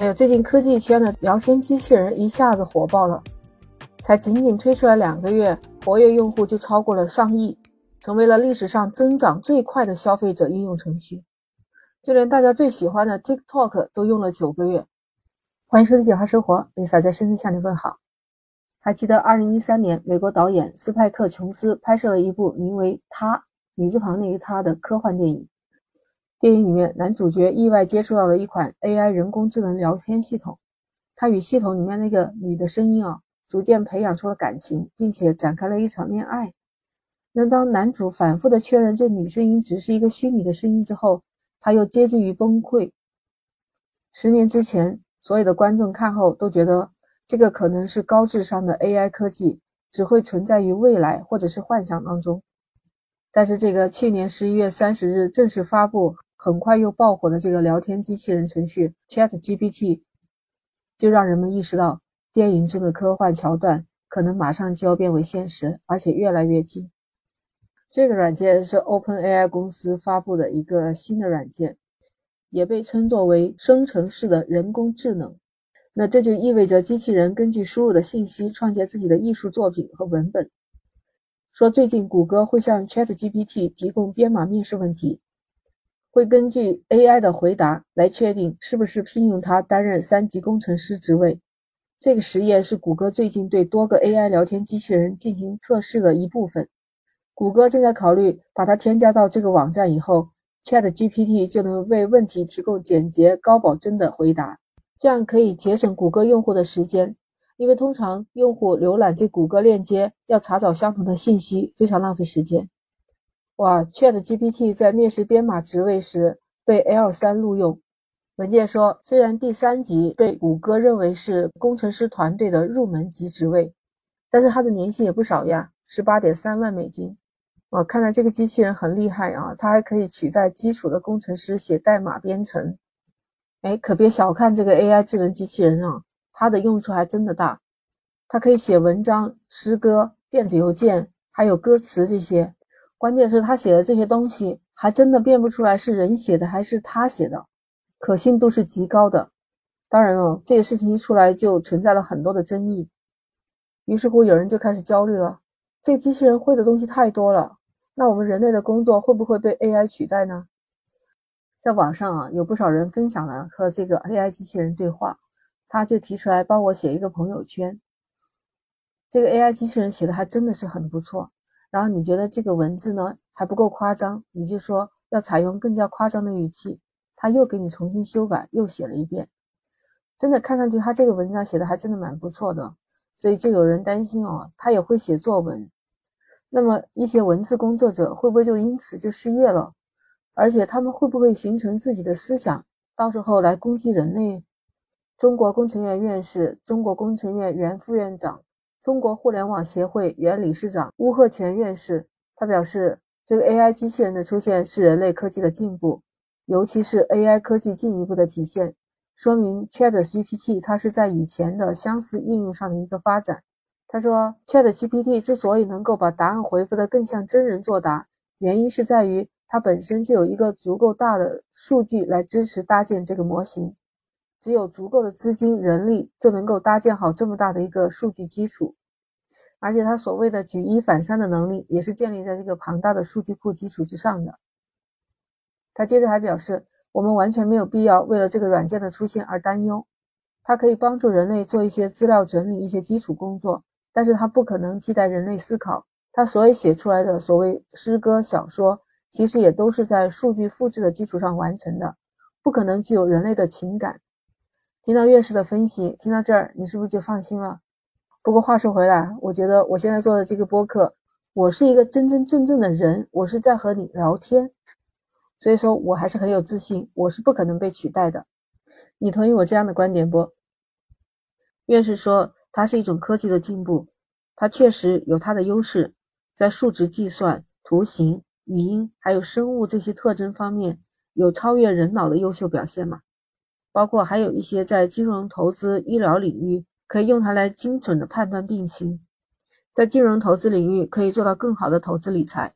还有最近科技圈的聊天机器人一下子火爆了，才仅仅推出来两个月，活跃用户就超过了上亿，成为了历史上增长最快的消费者应用程序。就连大家最喜欢的 TikTok 都用了九个月。欢迎收听《简化生活》，Lisa 在深圳向你问好。还记得2013年，美国导演斯派克·琼斯拍摄了一部名为《他》女字旁那个他的科幻电影。电影里面，男主角意外接触到了一款 AI 人工智能聊天系统，他与系统里面那个女的声音啊，逐渐培养出了感情，并且展开了一场恋爱。那当男主反复的确认这女声音只是一个虚拟的声音之后，他又接近于崩溃。十年之前，所有的观众看后都觉得这个可能是高智商的 AI 科技，只会存在于未来或者是幻想当中。但是这个去年十一月三十日正式发布。很快又爆火的这个聊天机器人程序 ChatGPT，就让人们意识到电影中的科幻桥段可能马上就要变为现实，而且越来越近。这个软件是 OpenAI 公司发布的一个新的软件，也被称作为生成式的人工智能。那这就意味着机器人根据输入的信息创建自己的艺术作品和文本。说最近谷歌会向 ChatGPT 提供编码面试问题。会根据 AI 的回答来确定是不是聘用它担任三级工程师职位。这个实验是谷歌最近对多个 AI 聊天机器人进行测试的一部分。谷歌正在考虑把它添加到这个网站以后，ChatGPT 就能为问题提供简洁、高保真的回答，这样可以节省谷歌用户的时间。因为通常用户浏览这谷歌链接要查找相同的信息，非常浪费时间。哇，ChatGPT 在面试编码职位时被 L3 录用。文件说，虽然第三级被谷歌认为是工程师团队的入门级职位，但是它的年薪也不少呀，十八点三万美金。我看来这个机器人很厉害啊，它还可以取代基础的工程师写代码编程。哎，可别小看这个 AI 智能机器人啊，它的用处还真的大。它可以写文章、诗歌、电子邮件，还有歌词这些。关键是他写的这些东西还真的辨不出来是人写的还是他写的，可信度是极高的。当然了，这个事情一出来就存在了很多的争议，于是乎有人就开始焦虑了：这机器人会的东西太多了，那我们人类的工作会不会被 AI 取代呢？在网上啊，有不少人分享了和这个 AI 机器人对话，他就提出来帮我写一个朋友圈。这个 AI 机器人写的还真的是很不错。然后你觉得这个文字呢还不够夸张，你就说要采用更加夸张的语气，他又给你重新修改，又写了一遍。真的看上去他这个文章写的还真的蛮不错的，所以就有人担心哦，他也会写作文，那么一些文字工作者会不会就因此就失业了？而且他们会不会形成自己的思想，到时候来攻击人类？中国工程院院士、中国工程院原副院长。中国互联网协会原理事长邬贺铨院士，他表示，这个 AI 机器人的出现是人类科技的进步，尤其是 AI 科技进一步的体现，说明 ChatGPT 它是在以前的相似应用上的一个发展。他说，ChatGPT 之所以能够把答案回复的更像真人作答，原因是在于它本身就有一个足够大的数据来支持搭建这个模型。只有足够的资金、人力，就能够搭建好这么大的一个数据基础。而且，它所谓的举一反三的能力，也是建立在这个庞大的数据库基础之上的。他接着还表示，我们完全没有必要为了这个软件的出现而担忧。它可以帮助人类做一些资料整理、一些基础工作，但是它不可能替代人类思考。它所以写出来的所谓诗歌、小说，其实也都是在数据复制的基础上完成的，不可能具有人类的情感。听到院士的分析，听到这儿，你是不是就放心了？不过话说回来，我觉得我现在做的这个播客，我是一个真真正正的人，我是在和你聊天，所以说我还是很有自信，我是不可能被取代的。你同意我这样的观点不？院士说，它是一种科技的进步，它确实有它的优势，在数值计算、图形、语音还有生物这些特征方面，有超越人脑的优秀表现嘛？包括还有一些在金融投资、医疗领域可以用它来精准的判断病情，在金融投资领域可以做到更好的投资理财。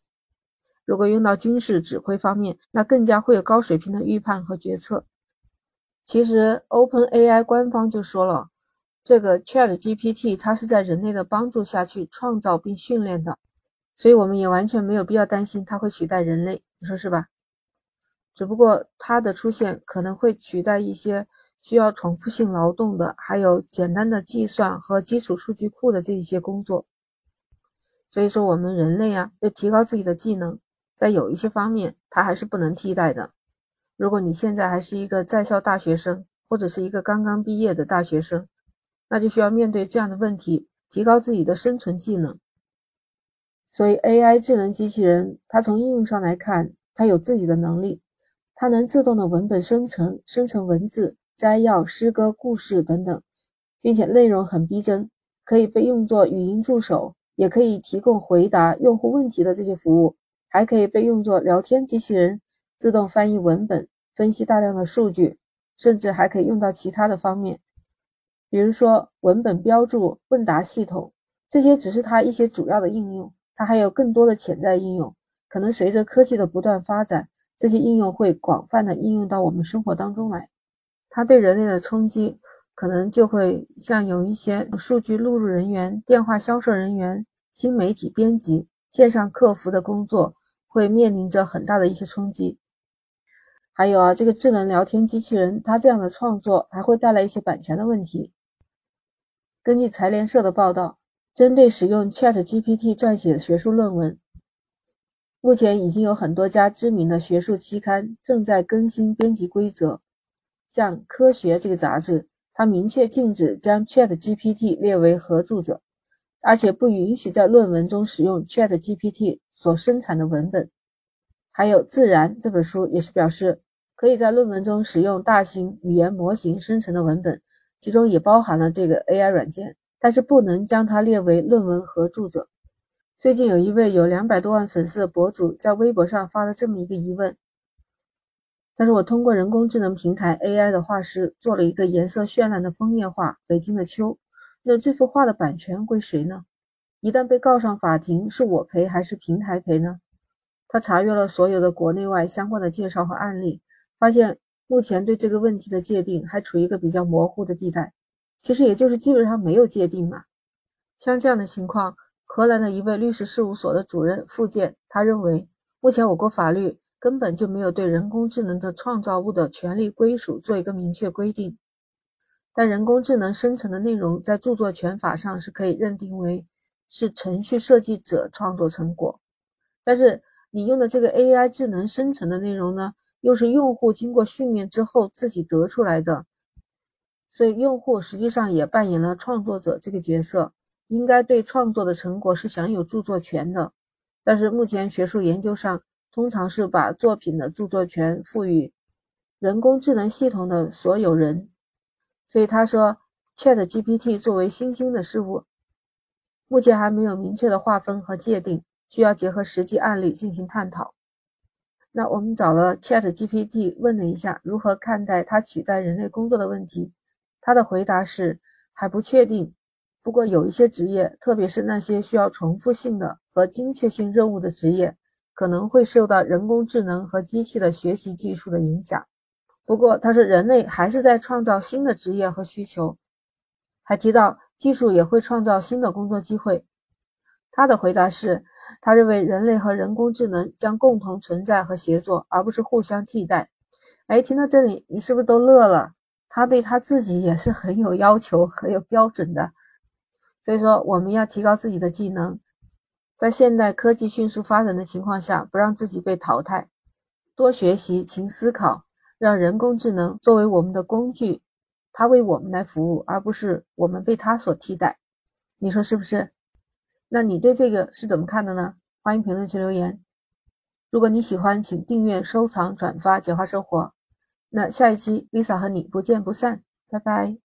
如果用到军事指挥方面，那更加会有高水平的预判和决策。其实 OpenAI 官方就说了，这个 ChatGPT 它是在人类的帮助下去创造并训练的，所以我们也完全没有必要担心它会取代人类，你说是吧？只不过它的出现可能会取代一些需要重复性劳动的，还有简单的计算和基础数据库的这一些工作。所以说，我们人类啊，要提高自己的技能，在有一些方面，它还是不能替代的。如果你现在还是一个在校大学生，或者是一个刚刚毕业的大学生，那就需要面对这样的问题，提高自己的生存技能。所以，AI 智能机器人，它从应用上来看，它有自己的能力，它能自动的文本生成、生成文字、摘要、诗歌、故事等等，并且内容很逼真，可以被用作语音助手，也可以提供回答用户问题的这些服务，还可以被用作聊天机器人。自动翻译文本，分析大量的数据，甚至还可以用到其他的方面，比如说文本标注、问答系统，这些只是它一些主要的应用，它还有更多的潜在应用。可能随着科技的不断发展，这些应用会广泛的应用到我们生活当中来。它对人类的冲击，可能就会像有一些数据录入人员、电话销售人员、新媒体编辑、线上客服的工作，会面临着很大的一些冲击。还有啊，这个智能聊天机器人，它这样的创作还会带来一些版权的问题。根据财联社的报道，针对使用 Chat GPT 撰写的学术论文，目前已经有很多家知名的学术期刊正在更新编辑规则。像《科学》这个杂志，它明确禁止将 Chat GPT 列为合著者，而且不允许在论文中使用 Chat GPT 所生产的文本。还有《自然》这本书也是表示。可以在论文中使用大型语言模型生成的文本，其中也包含了这个 AI 软件，但是不能将它列为论文合著者。最近有一位有两百多万粉丝的博主在微博上发了这么一个疑问：，他说我通过人工智能平台 AI 的画师做了一个颜色绚烂的枫叶画《北京的秋》，那这幅画的版权归谁呢？一旦被告上法庭，是我赔还是平台赔呢？他查阅了所有的国内外相关的介绍和案例。发现目前对这个问题的界定还处于一个比较模糊的地带，其实也就是基本上没有界定嘛。像这样的情况，荷兰的一位律师事务所的主任傅健，他认为目前我国法律根本就没有对人工智能的创造物的权利归属做一个明确规定。但人工智能生成的内容在著作权法上是可以认定为是程序设计者创作成果，但是你用的这个 AI 智能生成的内容呢？又是用户经过训练之后自己得出来的，所以用户实际上也扮演了创作者这个角色，应该对创作的成果是享有著作权的。但是目前学术研究上通常是把作品的著作权赋予人工智能系统的所有人。所以他说，ChatGPT 作为新兴的事物，目前还没有明确的划分和界定，需要结合实际案例进行探讨。那我们找了 Chat GPT 问了一下如何看待它取代人类工作的问题，他的回答是还不确定。不过有一些职业，特别是那些需要重复性的和精确性任务的职业，可能会受到人工智能和机器的学习技术的影响。不过他说人类还是在创造新的职业和需求，还提到技术也会创造新的工作机会。他的回答是。他认为人类和人工智能将共同存在和协作，而不是互相替代。哎，听到这里，你是不是都乐了？他对他自己也是很有要求、很有标准的。所以说，我们要提高自己的技能，在现代科技迅速发展的情况下，不让自己被淘汰，多学习、勤思考，让人工智能作为我们的工具，它为我们来服务，而不是我们被它所替代。你说是不是？那你对这个是怎么看的呢？欢迎评论区留言。如果你喜欢，请订阅、收藏、转发《简化生活》。那下一期 Lisa 和你不见不散，拜拜。